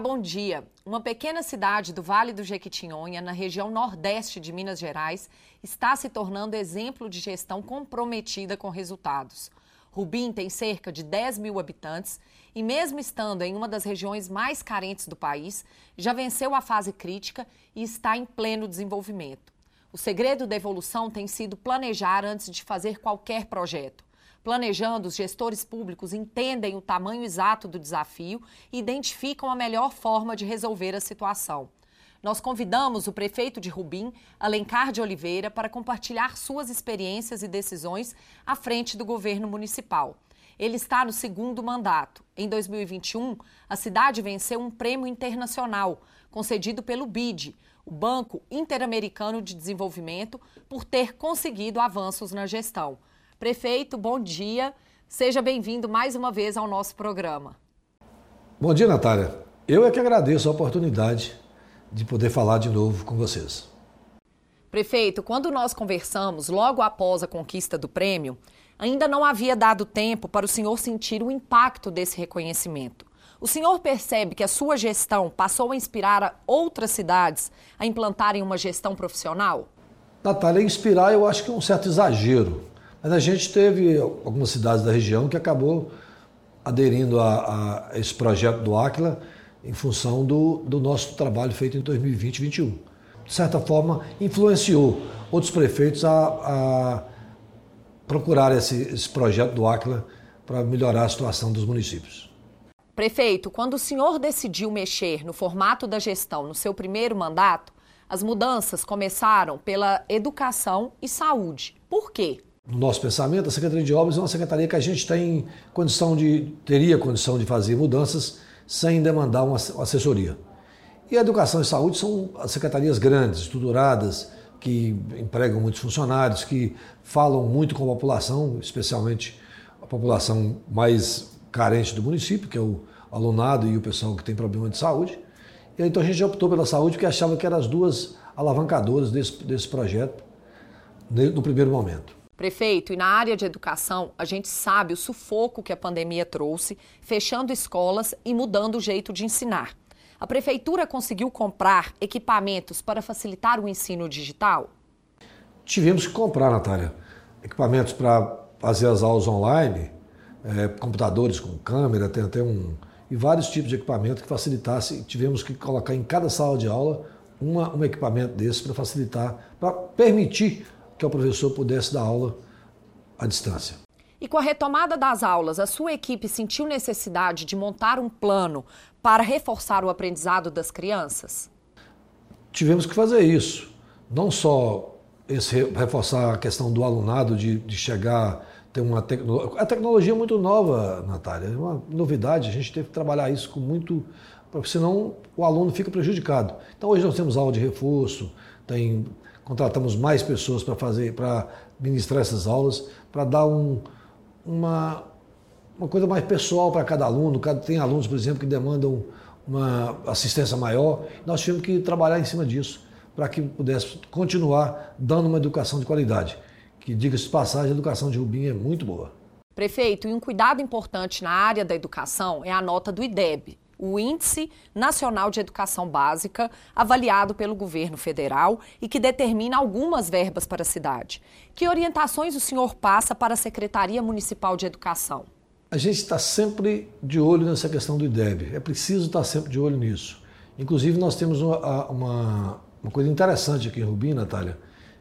Bom dia. Uma pequena cidade do Vale do Jequitinhonha, na região nordeste de Minas Gerais, está se tornando exemplo de gestão comprometida com resultados. Rubim tem cerca de 10 mil habitantes e, mesmo estando em uma das regiões mais carentes do país, já venceu a fase crítica e está em pleno desenvolvimento. O segredo da evolução tem sido planejar antes de fazer qualquer projeto. Planejando, os gestores públicos entendem o tamanho exato do desafio e identificam a melhor forma de resolver a situação. Nós convidamos o prefeito de Rubim, Alencar de Oliveira, para compartilhar suas experiências e decisões à frente do governo municipal. Ele está no segundo mandato. Em 2021, a cidade venceu um prêmio internacional concedido pelo BID, o Banco Interamericano de Desenvolvimento, por ter conseguido avanços na gestão. Prefeito, bom dia. Seja bem-vindo mais uma vez ao nosso programa. Bom dia, Natália. Eu é que agradeço a oportunidade de poder falar de novo com vocês. Prefeito, quando nós conversamos logo após a conquista do prêmio, ainda não havia dado tempo para o senhor sentir o impacto desse reconhecimento. O senhor percebe que a sua gestão passou a inspirar outras cidades a implantarem uma gestão profissional? Natália, inspirar eu acho que é um certo exagero. Mas a gente teve algumas cidades da região que acabou aderindo a, a esse projeto do Aquila em função do, do nosso trabalho feito em 2020 e 2021. De certa forma, influenciou outros prefeitos a, a procurar esse, esse projeto do Aquila para melhorar a situação dos municípios. Prefeito, quando o senhor decidiu mexer no formato da gestão no seu primeiro mandato, as mudanças começaram pela educação e saúde. Por quê? No nosso pensamento, a Secretaria de Obras é uma secretaria que a gente tem condição de, teria condição de fazer mudanças sem demandar uma assessoria. E a Educação e Saúde são as secretarias grandes, estruturadas, que empregam muitos funcionários, que falam muito com a população, especialmente a população mais carente do município, que é o alunado e o pessoal que tem problema de saúde. Então a gente optou pela saúde porque achava que eram as duas alavancadoras desse, desse projeto no primeiro momento. Prefeito, e na área de educação, a gente sabe o sufoco que a pandemia trouxe, fechando escolas e mudando o jeito de ensinar. A prefeitura conseguiu comprar equipamentos para facilitar o ensino digital? Tivemos que comprar, Natália, equipamentos para fazer as aulas online, é, computadores com câmera, tem até um. e vários tipos de equipamento que facilitasse. Tivemos que colocar em cada sala de aula uma, um equipamento desse para facilitar, para permitir que o professor pudesse dar aula à distância. E com a retomada das aulas, a sua equipe sentiu necessidade de montar um plano para reforçar o aprendizado das crianças? Tivemos que fazer isso. Não só esse, reforçar a questão do alunado, de, de chegar, ter uma tecnologia. A tecnologia é muito nova, Natália, é uma novidade, a gente teve que trabalhar isso com muito. Porque senão o aluno fica prejudicado. Então hoje nós temos aula de reforço, tem contratamos mais pessoas para fazer, para ministrar essas aulas, para dar um, uma, uma coisa mais pessoal para cada aluno. Tem alunos, por exemplo, que demandam uma assistência maior. Nós tivemos que trabalhar em cima disso para que pudesse continuar dando uma educação de qualidade. Que, diga-se de passagem, a educação de Rubim é muito boa. Prefeito, e um cuidado importante na área da educação é a nota do IDEB, o Índice Nacional de Educação Básica, avaliado pelo governo federal e que determina algumas verbas para a cidade. Que orientações o senhor passa para a Secretaria Municipal de Educação? A gente está sempre de olho nessa questão do IDEB. É preciso estar sempre de olho nisso. Inclusive, nós temos uma, uma, uma coisa interessante aqui em Rubim, Natália,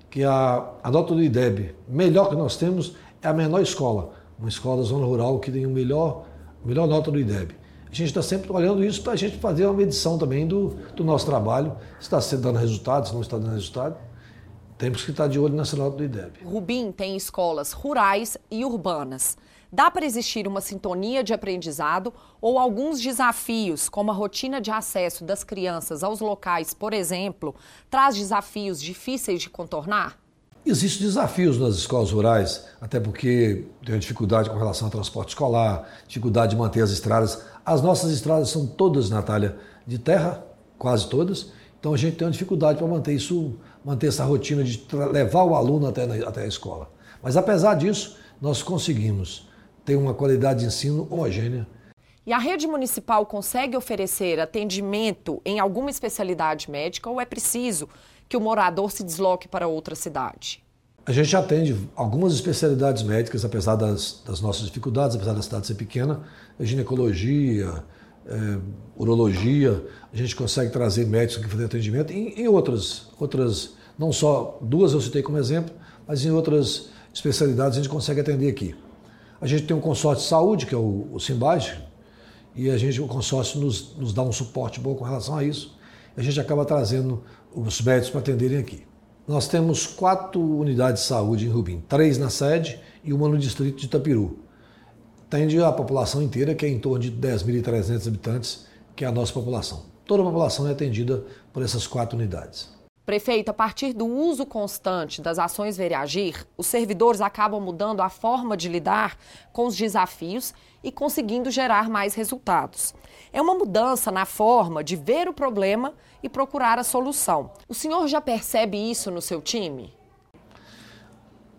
que a, a nota do IDEB melhor que nós temos é a menor escola. Uma escola da zona rural que tem o melhor, melhor nota do IDEB. A gente está sempre olhando isso para a gente fazer uma medição também do, do nosso trabalho, se está dando resultado, se não está dando resultado. Temos que estar de olho nessa nota do IDEB. Rubim tem escolas rurais e urbanas. Dá para existir uma sintonia de aprendizado ou alguns desafios, como a rotina de acesso das crianças aos locais, por exemplo, traz desafios difíceis de contornar? Existem desafios nas escolas rurais, até porque tem dificuldade com relação ao transporte escolar, dificuldade de manter as estradas. As nossas estradas são todas, Natália, de terra, quase todas. Então a gente tem uma dificuldade para manter isso, manter essa rotina de levar o aluno até, na, até a escola. Mas apesar disso, nós conseguimos ter uma qualidade de ensino homogênea. E a rede municipal consegue oferecer atendimento em alguma especialidade médica ou é preciso que o morador se desloque para outra cidade? A gente atende algumas especialidades médicas, apesar das, das nossas dificuldades, apesar da cidade ser pequena, ginecologia, é, urologia, a gente consegue trazer médicos que fazem atendimento em outras, outras, não só duas eu citei como exemplo, mas em outras especialidades a gente consegue atender aqui. A gente tem um consórcio de saúde, que é o, o e a gente, o consórcio nos, nos dá um suporte bom com relação a isso. A gente acaba trazendo os médicos para atenderem aqui. Nós temos quatro unidades de saúde em Rubim, três na sede e uma no distrito de Itapiru. Tende a população inteira, que é em torno de 10.300 habitantes, que é a nossa população. Toda a população é atendida por essas quatro unidades. Prefeito, a partir do uso constante das ações Vereagir, os servidores acabam mudando a forma de lidar com os desafios e conseguindo gerar mais resultados. É uma mudança na forma de ver o problema e procurar a solução. O senhor já percebe isso no seu time?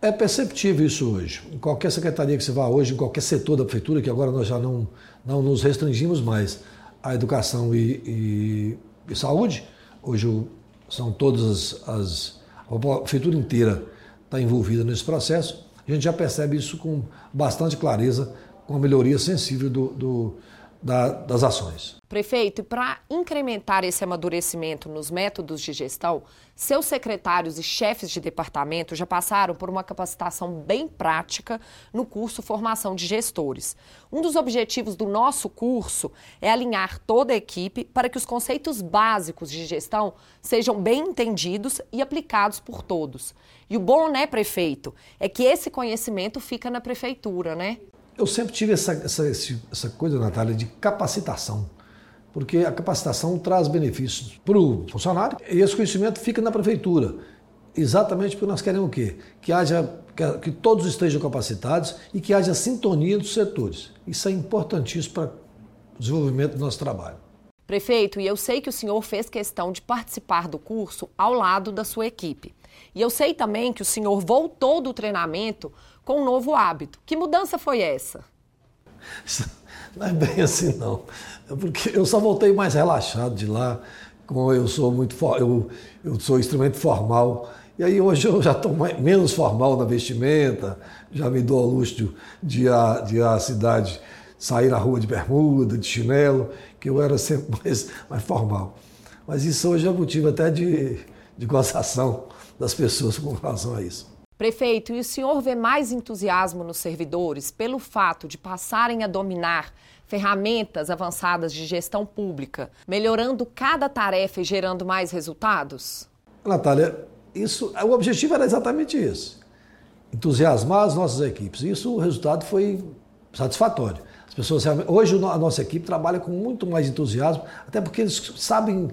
É perceptível isso hoje. Em qualquer secretaria que você vá hoje, em qualquer setor da prefeitura, que agora nós já não, não nos restringimos mais à educação e, e, e saúde, hoje são todas as, as a prefeitura inteira está envolvida nesse processo. A gente já percebe isso com bastante clareza, com a melhoria sensível do, do da, das ações. Prefeito, para incrementar esse amadurecimento nos métodos de gestão, seus secretários e chefes de departamento já passaram por uma capacitação bem prática no curso Formação de Gestores. Um dos objetivos do nosso curso é alinhar toda a equipe para que os conceitos básicos de gestão sejam bem entendidos e aplicados por todos. E o bom, né, prefeito, é que esse conhecimento fica na prefeitura, né? Eu sempre tive essa, essa, essa coisa, Natália, de capacitação, porque a capacitação traz benefícios para o funcionário e esse conhecimento fica na prefeitura. Exatamente porque nós queremos o quê? Que haja que, que todos estejam capacitados e que haja sintonia dos setores. Isso é importantíssimo para o desenvolvimento do nosso trabalho. Prefeito, e eu sei que o senhor fez questão de participar do curso ao lado da sua equipe. E eu sei também que o senhor voltou do treinamento com um novo hábito. Que mudança foi essa? Não é bem assim, não. É porque eu só voltei mais relaxado de lá, como eu sou muito eu, eu sou extremamente formal. E aí hoje eu já estou menos formal na vestimenta, já me dou ao luxo de ir à, de à cidade, sair na rua de bermuda, de chinelo, que eu era sempre mais, mais formal. Mas isso hoje é motivo até de, de gozação das pessoas com relação a isso. Prefeito, e o senhor vê mais entusiasmo nos servidores pelo fato de passarem a dominar ferramentas avançadas de gestão pública, melhorando cada tarefa e gerando mais resultados? Natália, isso, o objetivo era exatamente isso. Entusiasmar as nossas equipes. Isso o resultado foi satisfatório. As pessoas hoje a nossa equipe trabalha com muito mais entusiasmo, até porque eles sabem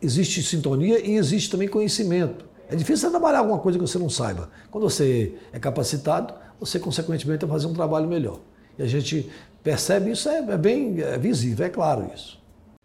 existe sintonia e existe também conhecimento. É difícil trabalhar alguma coisa que você não saiba. Quando você é capacitado, você consequentemente vai fazer um trabalho melhor. E a gente percebe isso, é, é bem é visível, é claro isso.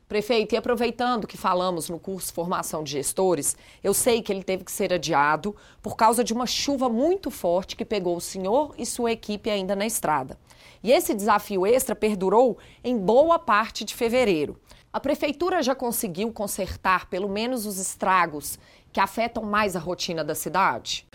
Prefeito, e aproveitando que falamos no curso Formação de Gestores, eu sei que ele teve que ser adiado por causa de uma chuva muito forte que pegou o senhor e sua equipe ainda na estrada. E esse desafio extra perdurou em boa parte de fevereiro. A prefeitura já conseguiu consertar pelo menos os estragos que afetam mais a rotina da cidade?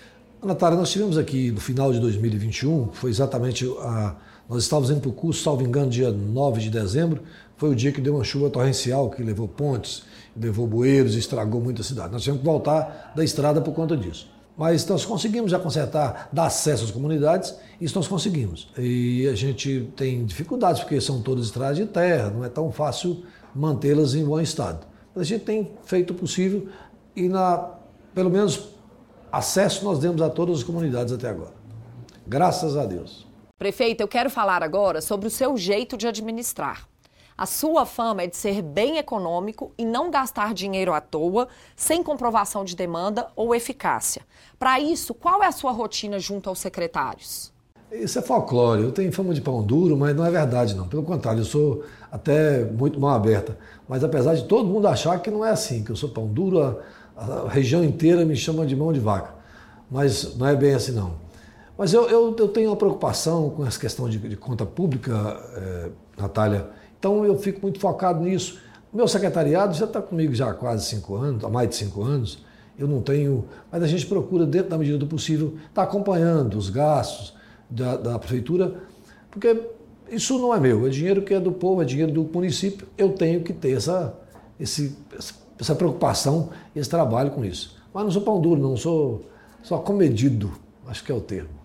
Natália, nós tivemos aqui no final de 2021, foi exatamente a. Nós estávamos indo para o curso, salvo engano, dia 9 de dezembro, foi o dia que deu uma chuva torrencial que levou pontes, levou bueiros estragou muito a cidade. Nós tivemos que voltar da estrada por conta disso. Mas nós conseguimos já consertar, dar acesso às comunidades, isso nós conseguimos. E a gente tem dificuldades, porque são todas estradas de terra, não é tão fácil mantê-las em bom estado. Mas a gente tem feito o possível e na, pelo menos acesso nós demos a todas as comunidades até agora. Graças a Deus. Prefeito, eu quero falar agora sobre o seu jeito de administrar. A sua fama é de ser bem econômico e não gastar dinheiro à toa, sem comprovação de demanda ou eficácia. Para isso, qual é a sua rotina junto aos secretários? Isso é folclore. Eu tenho fama de pão duro, mas não é verdade, não. Pelo contrário, eu sou até muito mal aberta. Mas apesar de todo mundo achar que não é assim, que eu sou pão duro, a região inteira me chama de mão de vaca. Mas não é bem assim, não. Mas eu, eu, eu tenho uma preocupação com essa questão de, de conta pública, é, Natália. Então, eu fico muito focado nisso. O meu secretariado já está comigo já há quase cinco anos, há mais de cinco anos. Eu não tenho, mas a gente procura, dentro da medida do possível, estar tá acompanhando os gastos da, da prefeitura, porque isso não é meu, é dinheiro que é do povo, é dinheiro do município. Eu tenho que ter essa, esse, essa preocupação, esse trabalho com isso. Mas não sou pão duro, não sou só comedido, acho que é o termo.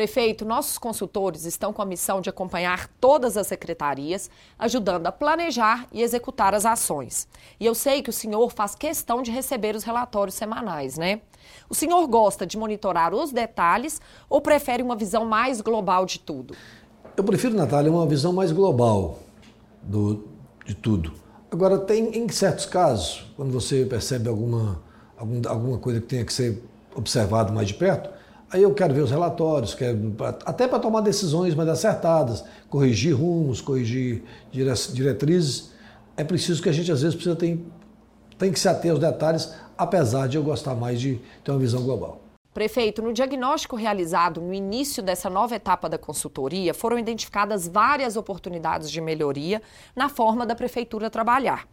Prefeito, nossos consultores estão com a missão de acompanhar todas as secretarias, ajudando a planejar e executar as ações. E eu sei que o senhor faz questão de receber os relatórios semanais, né? O senhor gosta de monitorar os detalhes ou prefere uma visão mais global de tudo? Eu prefiro, Natália, uma visão mais global do, de tudo. Agora, tem em certos casos, quando você percebe alguma, algum, alguma coisa que tenha que ser observado mais de perto, aí eu quero ver os relatórios, quero, até para tomar decisões mais acertadas, corrigir rumos, corrigir diretrizes. É preciso que a gente, às vezes, precisa ter, tem que se ater aos detalhes, apesar de eu gostar mais de ter uma visão global. Prefeito, no diagnóstico realizado no início dessa nova etapa da consultoria, foram identificadas várias oportunidades de melhoria na forma da prefeitura trabalhar.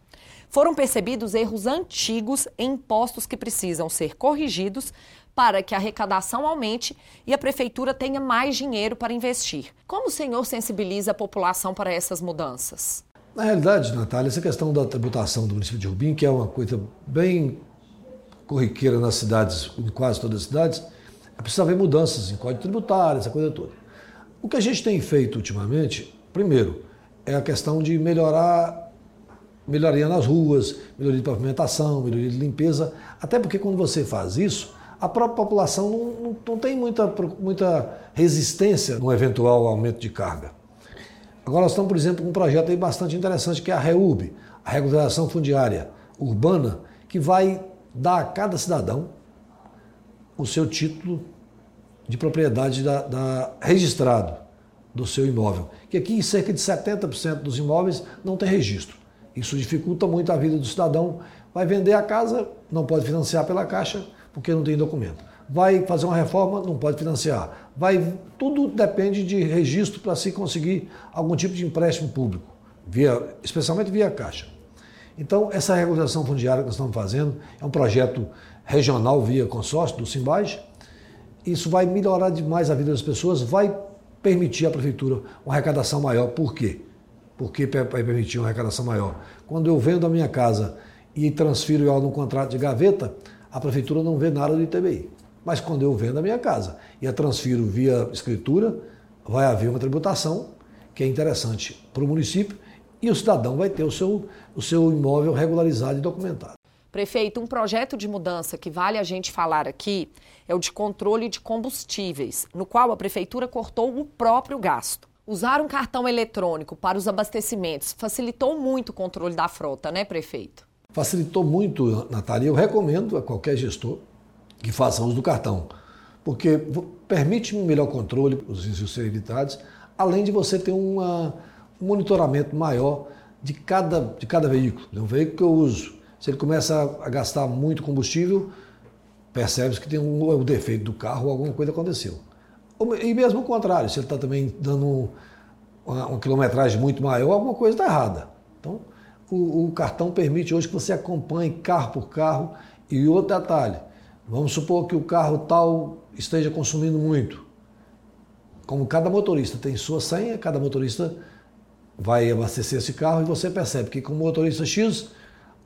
Foram percebidos erros antigos em impostos que precisam ser corrigidos para que a arrecadação aumente e a prefeitura tenha mais dinheiro para investir. Como o senhor sensibiliza a população para essas mudanças? Na realidade, Natália, essa questão da tributação do município de Rubim, que é uma coisa bem corriqueira nas cidades, em quase todas as cidades, é haver mudanças em código tributário, essa coisa toda. O que a gente tem feito ultimamente, primeiro, é a questão de melhorar, melhoria nas ruas, melhoria de pavimentação, melhoria de limpeza, até porque quando você faz isso, a própria população não, não, não tem muita, muita resistência no eventual aumento de carga. Agora nós estamos, por exemplo, com um projeto aí bastante interessante que é a REUB, a Regularização Fundiária Urbana, que vai dá a cada cidadão o seu título de propriedade da, da, registrado do seu imóvel. Que aqui cerca de 70% dos imóveis não tem registro. Isso dificulta muito a vida do cidadão. Vai vender a casa, não pode financiar pela Caixa porque não tem documento. Vai fazer uma reforma, não pode financiar. Vai, tudo depende de registro para se conseguir algum tipo de empréstimo público, via, especialmente via Caixa. Então, essa regularização fundiária que nós estamos fazendo é um projeto regional via consórcio do Simbage. Isso vai melhorar demais a vida das pessoas, vai permitir à prefeitura uma arrecadação maior. Por quê? Porque vai permitir uma arrecadação maior. Quando eu vendo a minha casa e transfiro ela num contrato de gaveta, a prefeitura não vê nada do ITBI. Mas quando eu vendo a minha casa e a transfiro via escritura, vai haver uma tributação que é interessante para o município e o cidadão vai ter o seu, o seu imóvel regularizado e documentado. Prefeito, um projeto de mudança que vale a gente falar aqui é o de controle de combustíveis, no qual a Prefeitura cortou o próprio gasto. Usar um cartão eletrônico para os abastecimentos facilitou muito o controle da frota, né, prefeito? Facilitou muito, Natália. Eu recomendo a qualquer gestor que faça uso do cartão, porque permite um melhor controle, os riscos evitados, além de você ter uma, um monitoramento maior de cada, de cada veículo. Um veículo que eu uso, se ele começa a gastar muito combustível, percebe-se que tem um, um defeito do carro ou alguma coisa aconteceu. E mesmo o contrário, se ele está também dando uma, uma, quilometragem muito maior, alguma coisa está errada. Então, o, o, cartão permite hoje que você acompanhe carro por carro. E outro detalhe, vamos supor que o carro tal esteja consumindo muito. Como cada motorista tem sua senha, cada motorista vai abastecer esse carro e você percebe que com o motorista X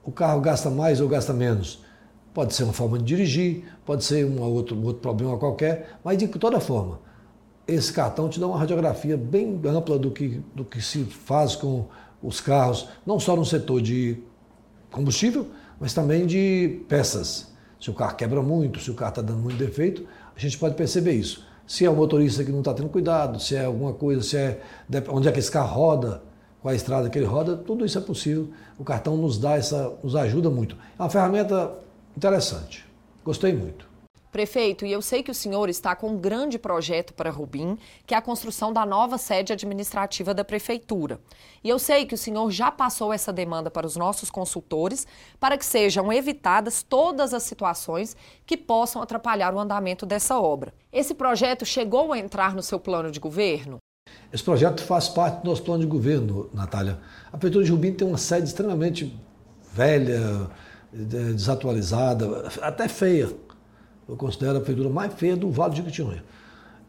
o carro gasta mais ou gasta menos. Pode ser uma forma de dirigir, pode ser um outro, um outro problema qualquer, mas de toda forma, esse cartão te dá uma radiografia bem ampla do que, do que se faz com os carros, não só no setor de combustível, mas também de peças. Se o carro quebra muito, se o carro está dando muito defeito, a gente pode perceber isso se é o motorista que não está tendo cuidado, se é alguma coisa, se é onde é que esse carro roda, qual a estrada que ele roda, tudo isso é possível. O cartão nos dá essa, nos ajuda muito. É uma ferramenta interessante. Gostei muito. Prefeito, e eu sei que o senhor está com um grande projeto para Rubim, que é a construção da nova sede administrativa da prefeitura. E eu sei que o senhor já passou essa demanda para os nossos consultores para que sejam evitadas todas as situações que possam atrapalhar o andamento dessa obra. Esse projeto chegou a entrar no seu plano de governo? Esse projeto faz parte do nosso plano de governo, Natália. A Prefeitura de Rubim tem uma sede extremamente velha, desatualizada, até feia. Eu considero a prefeitura mais feia do Vale de Jequitinhonha.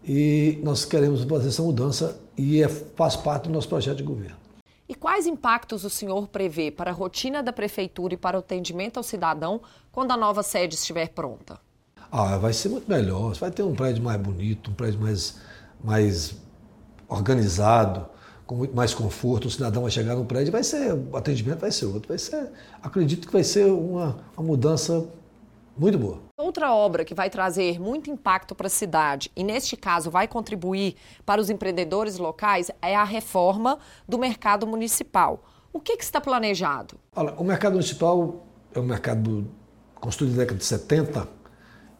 E nós queremos fazer essa mudança e é, faz parte do nosso projeto de governo. E quais impactos o senhor prevê para a rotina da prefeitura e para o atendimento ao cidadão quando a nova sede estiver pronta? Ah, vai ser muito melhor. Vai ter um prédio mais bonito, um prédio mais, mais organizado, com muito mais conforto. O cidadão vai chegar no prédio, vai ser o atendimento vai ser outro. Vai ser, acredito que vai ser uma, uma mudança muito boa. Outra obra que vai trazer muito impacto para a cidade e, neste caso, vai contribuir para os empreendedores locais é a reforma do mercado municipal. O que, que está planejado? Olha, o mercado municipal é um mercado construído na década de 70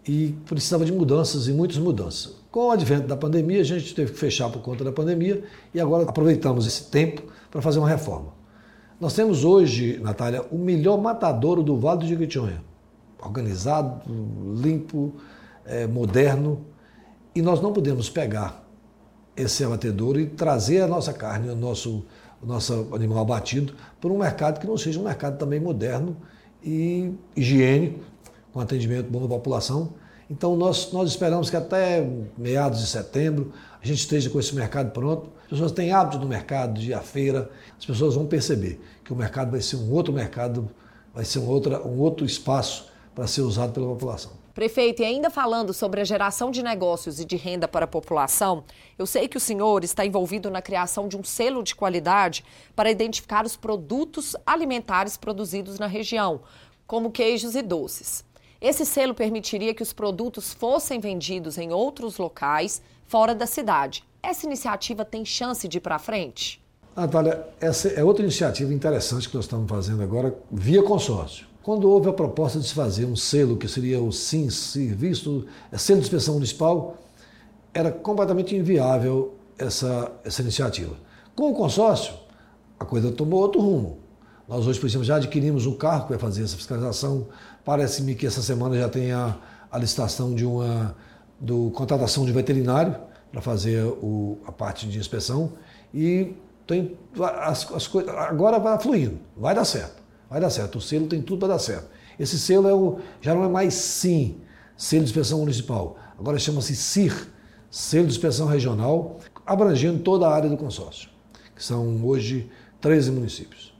e precisava de mudanças e muitas mudanças. Com o advento da pandemia, a gente teve que fechar por conta da pandemia e agora aproveitamos esse tempo para fazer uma reforma. Nós temos hoje, Natália, o melhor matadouro do Vale do Jequitinhonha organizado, limpo, é, moderno. E nós não podemos pegar esse abatedouro e trazer a nossa carne, o nosso, o nosso animal abatido, para um mercado que não seja um mercado também moderno e higiênico, com atendimento bom da população. Então nós, nós esperamos que até meados de setembro a gente esteja com esse mercado pronto. As pessoas têm hábito no mercado, de ir à feira, as pessoas vão perceber que o mercado vai ser um outro mercado, vai ser um, outra, um outro espaço para ser usado pela população. Prefeito, e ainda falando sobre a geração de negócios e de renda para a população, eu sei que o senhor está envolvido na criação de um selo de qualidade para identificar os produtos alimentares produzidos na região, como queijos e doces. Esse selo permitiria que os produtos fossem vendidos em outros locais fora da cidade. Essa iniciativa tem chance de ir para frente? Natália, essa é outra iniciativa interessante que nós estamos fazendo agora via consórcio. Quando houve a proposta de se fazer um selo, que seria o SIM, Serviço, é Selo de Inspeção Municipal, era completamente inviável essa, essa iniciativa. Com o consórcio, a coisa tomou outro rumo. Nós hoje, por exemplo, já adquirimos um carro que vai fazer essa fiscalização. Parece-me que essa semana já tem a, a licitação de uma do contratação de veterinário para fazer o, a parte de inspeção e tem as, as coisas agora vai fluindo, vai dar certo. Vai dar certo. O selo tem tudo para dar certo. Esse selo é o, já não é mais SIM, Selo de Inspeção Municipal. Agora chama-se CIR, Selo de Inspeção Regional, abrangendo toda a área do consórcio, que são hoje 13 municípios.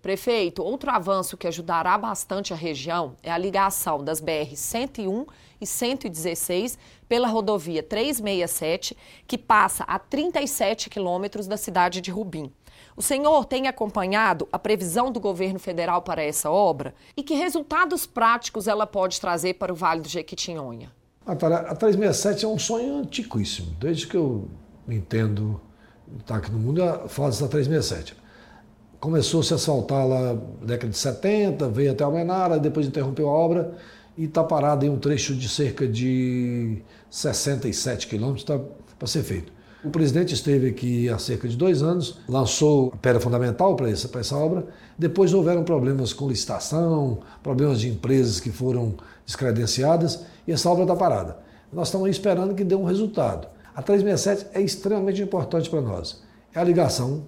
Prefeito, outro avanço que ajudará bastante a região é a ligação das BR 101 e 116 pela rodovia 367, que passa a 37 quilômetros da cidade de Rubim. O senhor tem acompanhado a previsão do governo federal para essa obra? E que resultados práticos ela pode trazer para o Vale do Jequitinhonha? A 367 é um sonho antiquíssimo. Desde que eu entendo, está aqui no mundo, fala-se da 367. Começou-se a asfaltar lá na década de 70, veio até Almenara, depois interrompeu a obra e está parado em um trecho de cerca de 67 quilômetros para ser feito. O presidente esteve aqui há cerca de dois anos, lançou a pedra fundamental para essa, essa obra. Depois houveram problemas com licitação, problemas de empresas que foram descredenciadas e essa obra está parada. Nós estamos esperando que dê um resultado. A 367 é extremamente importante para nós. É a ligação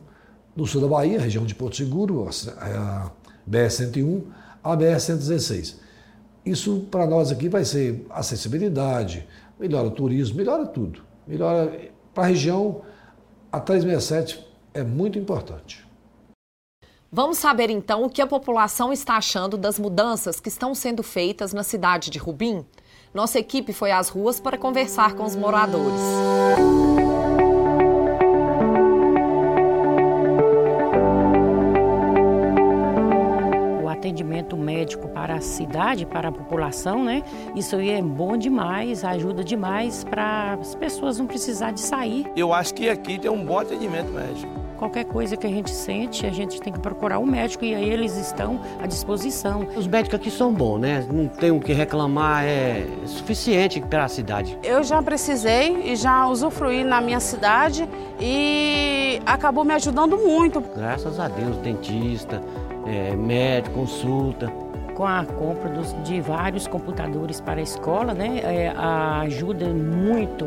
do sul da Bahia, região de Porto Seguro, a BR-101, a BR-116. Isso para nós aqui vai ser acessibilidade, melhora o turismo, melhora tudo. Melhora para a região, a 367 é muito importante. Vamos saber então o que a população está achando das mudanças que estão sendo feitas na cidade de Rubim? Nossa equipe foi às ruas para conversar com os moradores. A cidade, para a população, né? Isso aí é bom demais, ajuda demais para as pessoas não precisar de sair. Eu acho que aqui tem um bom atendimento médico. Qualquer coisa que a gente sente, a gente tem que procurar o um médico e aí eles estão à disposição. Os médicos aqui são bons, né? Não tem o que reclamar, é suficiente para a cidade. Eu já precisei e já usufruí na minha cidade e acabou me ajudando muito. Graças a Deus, dentista, é, médico, consulta. Com a compra dos, de vários computadores para a escola, né, é, ajuda muito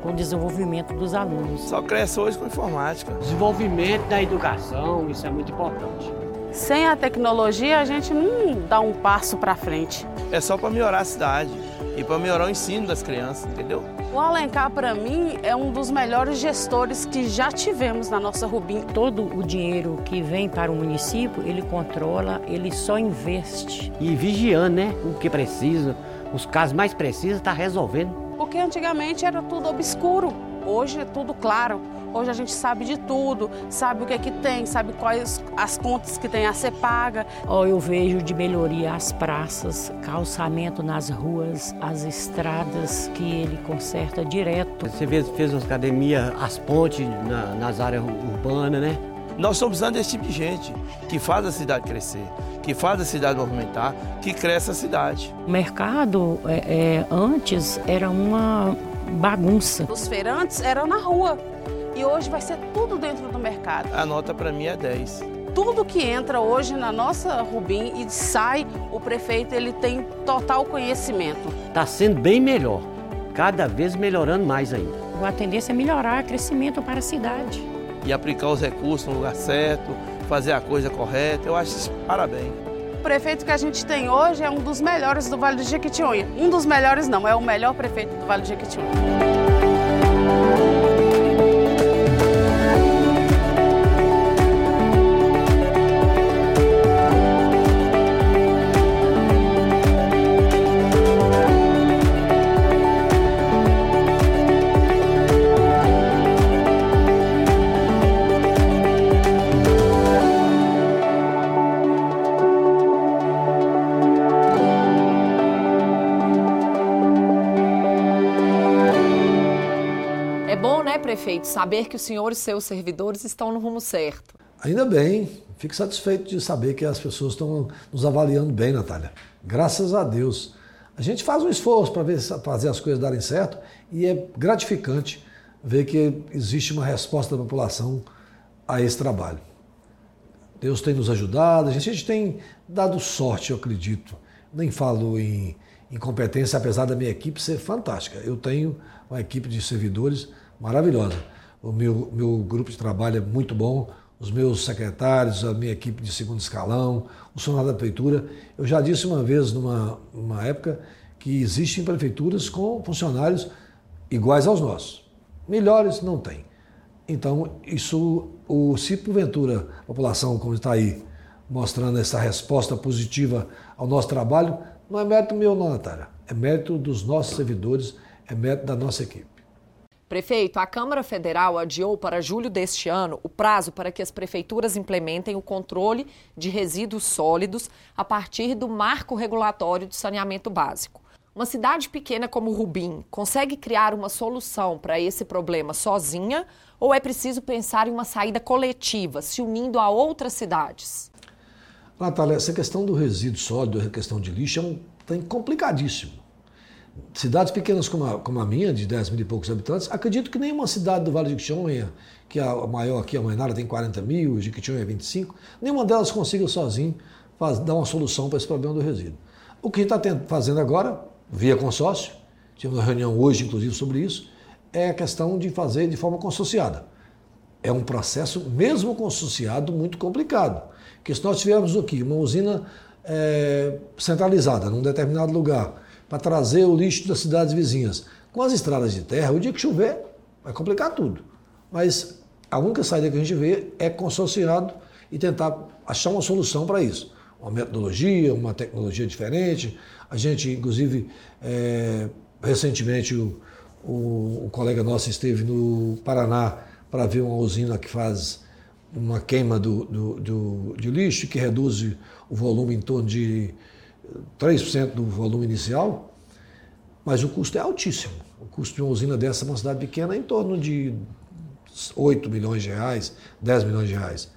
com o desenvolvimento dos alunos. Só cresce hoje com informática. Desenvolvimento da educação, isso é muito importante. Sem a tecnologia, a gente não dá um passo para frente. É só para melhorar a cidade e para melhorar o ensino das crianças, entendeu? O Alencar, para mim, é um dos melhores gestores que já tivemos na nossa Rubim. Todo o dinheiro que vem para o município, ele controla, ele só investe. E vigiando, né? O que precisa, os casos mais precisos, está resolvendo. Porque antigamente era tudo obscuro, hoje é tudo claro. Hoje a gente sabe de tudo, sabe o que é que tem, sabe quais as contas que tem a ser paga. Oh, eu vejo de melhoria as praças, calçamento nas ruas, as estradas que ele conserta direto. Você fez, fez as academias, as pontes na, nas áreas urbanas, né? Nós estamos precisando desse tipo de gente que faz a cidade crescer, que faz a cidade movimentar, que cresce a cidade. O mercado é, é, antes era uma bagunça. Os feirantes eram na rua e hoje vai ser tudo dentro do mercado. A nota para mim é 10. Tudo que entra hoje na nossa Rubim e sai, o prefeito ele tem total conhecimento. Está sendo bem melhor, cada vez melhorando mais ainda. A tendência é melhorar, crescimento para a cidade. E aplicar os recursos no lugar certo, fazer a coisa correta, eu acho isso parabéns. O prefeito que a gente tem hoje é um dos melhores do Vale do Jequitinhonha. Um dos melhores não, é o melhor prefeito do Vale do Jequitinhonha. Prefeito, saber que o senhor e seus servidores estão no rumo certo. Ainda bem, fico satisfeito de saber que as pessoas estão nos avaliando bem, Natália. Graças a Deus. A gente faz um esforço para fazer as coisas darem certo e é gratificante ver que existe uma resposta da população a esse trabalho. Deus tem nos ajudado, a gente, a gente tem dado sorte, eu acredito. Nem falo em, em competência, apesar da minha equipe ser fantástica. Eu tenho uma equipe de servidores maravilhosa. O meu, meu grupo de trabalho é muito bom, os meus secretários, a minha equipe de segundo escalão, o funcionário da prefeitura. Eu já disse uma vez, numa, numa época, que existem prefeituras com funcionários iguais aos nossos. Melhores não tem. Então, isso, o, se porventura a população, como está aí, mostrando essa resposta positiva ao nosso trabalho, não é mérito meu, não, Natália. É mérito dos nossos servidores, é mérito da nossa equipe. Prefeito, a Câmara Federal adiou para julho deste ano o prazo para que as prefeituras implementem o controle de resíduos sólidos a partir do marco regulatório de saneamento básico. Uma cidade pequena como Rubim consegue criar uma solução para esse problema sozinha ou é preciso pensar em uma saída coletiva, se unindo a outras cidades? Natália, essa questão do resíduo sólido, a questão de lixo, é um tem complicadíssimo cidades pequenas como a, como a minha, de 10 mil e poucos habitantes, acredito que nenhuma cidade do Vale de Jequitinhonha, que é a maior aqui, a Manara tem 40 mil, Jequitinhonha é 25, nenhuma delas consiga sozinho faz, dar uma solução para esse problema do resíduo. O que está fazendo agora, via consórcio, tivemos uma reunião hoje, inclusive, sobre isso, é a questão de fazer de forma consorciada. É um processo, mesmo consorciado, muito complicado. Porque se nós tivermos aqui uma usina é, centralizada num determinado lugar, para trazer o lixo das cidades vizinhas. Com as estradas de terra, o dia que chover, vai complicar tudo. Mas a única saída que a gente vê é consorciado e tentar achar uma solução para isso. Uma metodologia, uma tecnologia diferente. A gente, inclusive, é, recentemente, o, o, o, colega nosso esteve no Paraná para ver uma usina que faz uma queima do, do, do, de lixo, que reduz o volume em torno de 3% do volume inicial, mas o custo é altíssimo. O custo de uma usina dessa numa cidade pequena é em torno de 8 milhões de reais, 10 milhões de reais.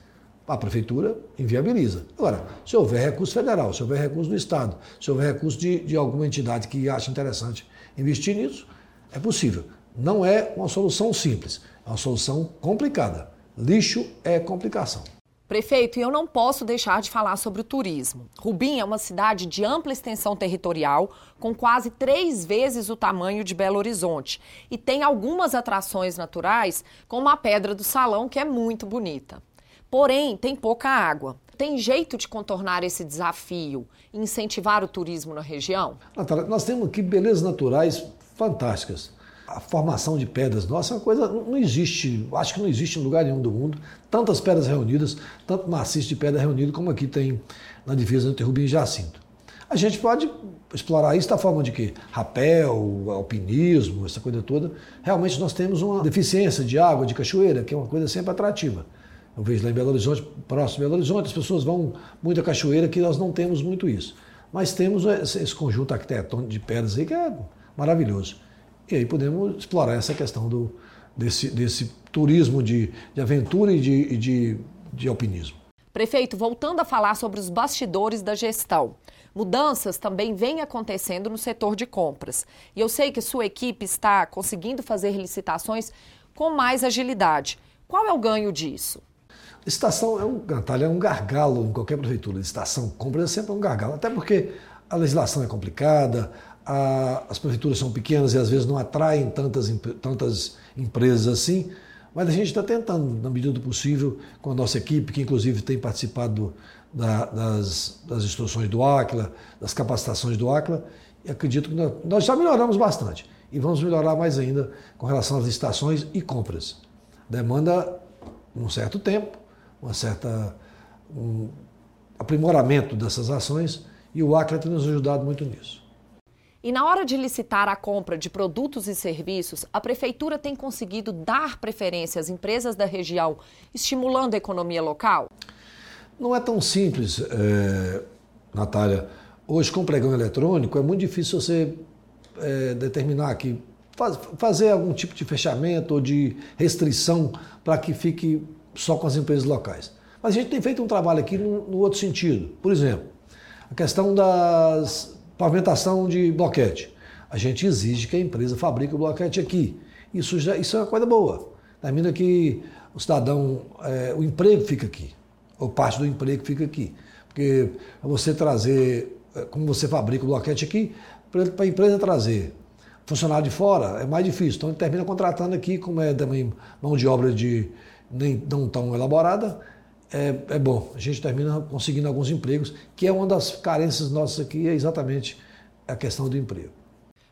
A prefeitura inviabiliza. Agora, se houver recurso federal, se houver recurso do Estado, se houver recurso de, de alguma entidade que ache interessante investir nisso, é possível. Não é uma solução simples, é uma solução complicada. Lixo é complicação. Prefeito, e eu não posso deixar de falar sobre o turismo. Rubim é uma cidade de ampla extensão territorial, com quase três vezes o tamanho de Belo Horizonte, e tem algumas atrações naturais, como a Pedra do Salão, que é muito bonita. Porém, tem pouca água. Tem jeito de contornar esse desafio e incentivar o turismo na região? Natália, nós temos aqui belezas naturais fantásticas a formação de pedras nossa é uma coisa, não existe, acho que não existe em lugar nenhum do mundo, tantas pedras reunidas, tanto maciço de pedra reunido como aqui tem na divisa entre Rubim e Jacinto. A gente pode explorar isso da forma de que rapel, alpinismo, essa coisa toda. Realmente nós temos uma deficiência de água, de cachoeira, que é uma coisa sempre atrativa. Eu vejo lá em Belo Horizonte, próximo de Belo Horizonte, as pessoas vão muito à cachoeira, que nós não temos muito isso. Mas temos esse conjunto arquitetônico de pedras aí que é maravilhoso. E aí podemos explorar essa questão do, desse, desse turismo de, de aventura e de, de, de alpinismo. Prefeito, voltando a falar sobre os bastidores da gestão. Mudanças também vêm acontecendo no setor de compras. E eu sei que sua equipe está conseguindo fazer licitações com mais agilidade. Qual é o ganho disso? Licitação é um, Natália, é um gargalo em qualquer prefeitura. Licitação, compras é sempre um gargalo. Até porque a legislação é complicada, a, as prefeituras são pequenas e às vezes não atraem tantas, tantas empresas assim, mas a gente está tentando, na medida do possível, com a nossa equipe, que inclusive tem participado da, das, das instruções do ACLA, das capacitações do ACLA, e acredito que nós, nós já melhoramos bastante e vamos melhorar mais ainda com relação às licitações e compras. Demanda um certo tempo, uma certa um aprimoramento dessas ações e o ACLA tem nos ajudado muito nisso. E na hora de licitar a compra de produtos e serviços, a prefeitura tem conseguido dar preferência às empresas da região, estimulando a economia local? Não é tão simples, é, Natália. Hoje, com pregão eletrônico, é muito difícil você é, determinar que faz, fazer algum tipo de fechamento ou de restrição para que fique só com as empresas locais. Mas a gente tem feito um trabalho aqui no, no outro sentido. Por exemplo, a questão das Pavimentação de bloquete. A gente exige que a empresa fabrique o bloquete aqui. Isso, já, isso é uma coisa boa. Termina que o cidadão, é, o emprego fica aqui, ou parte do emprego fica aqui. Porque você trazer, é, como você fabrica o bloquete aqui, para a empresa trazer funcionário de fora é mais difícil. Então ele termina contratando aqui, como é também mão de obra de nem não tão elaborada, é, é, bom. A gente termina conseguindo alguns empregos, que é uma das carências nossas aqui, é exatamente a questão do emprego.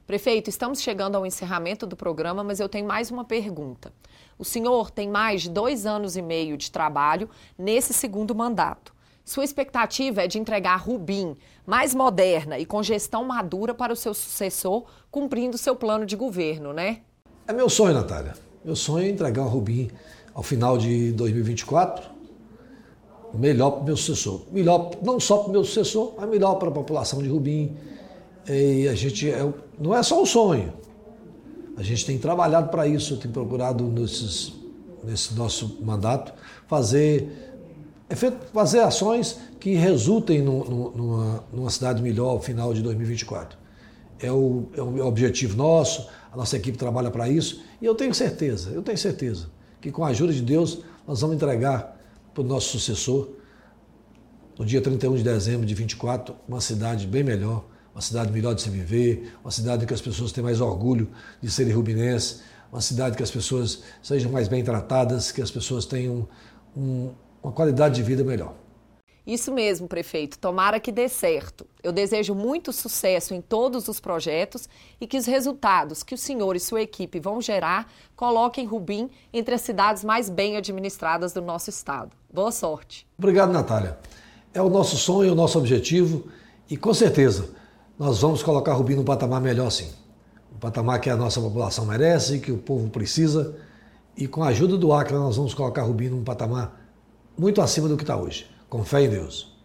Prefeito, estamos chegando ao encerramento do programa, mas eu tenho mais uma pergunta. O senhor tem mais de dois anos e meio de trabalho nesse segundo mandato. Sua expectativa é de entregar a Rubim mais moderna e com gestão madura para o seu sucessor, cumprindo seu plano de governo, né? É meu sonho, Natália. Meu sonho é entregar a Rubim ao final de 2024 melhor para o meu sucessor. Melhor não só para o meu sucessor, mas melhor para a população de Rubim. E a gente é, não é só um sonho. A gente tem trabalhado para isso, tem procurado nesses, nesse nosso mandato fazer fazer ações que resultem no, no, numa, numa cidade melhor ao final de 2024. É o, é o objetivo nosso, a nossa equipe trabalha para isso e eu tenho certeza, eu tenho certeza que com a ajuda de Deus nós vamos entregar para o nosso sucessor, no dia 31 de dezembro de 24, uma cidade bem melhor, uma cidade melhor de se viver, uma cidade que as pessoas têm mais orgulho de serem rubinenses, uma cidade que as pessoas sejam mais bem tratadas, que as pessoas tenham um, uma qualidade de vida melhor. Isso mesmo, prefeito. Tomara que dê certo. Eu desejo muito sucesso em todos os projetos e que os resultados que o senhor e sua equipe vão gerar coloquem Rubim entre as cidades mais bem administradas do nosso estado. Boa sorte. Obrigado, Natália. É o nosso sonho, o nosso objetivo e com certeza nós vamos colocar Rubim num patamar melhor sim. Um patamar que a nossa população merece, que o povo precisa e com a ajuda do Acre nós vamos colocar Rubim num patamar muito acima do que está hoje. Com fé em Deus.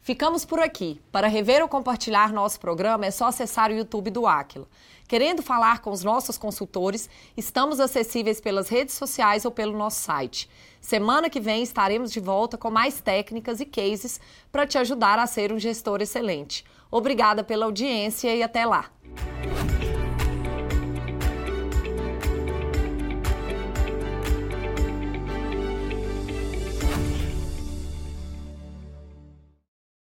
Ficamos por aqui. Para rever ou compartilhar nosso programa é só acessar o YouTube do Aquila. Querendo falar com os nossos consultores, estamos acessíveis pelas redes sociais ou pelo nosso site. Semana que vem estaremos de volta com mais técnicas e cases para te ajudar a ser um gestor excelente. Obrigada pela audiência e até lá.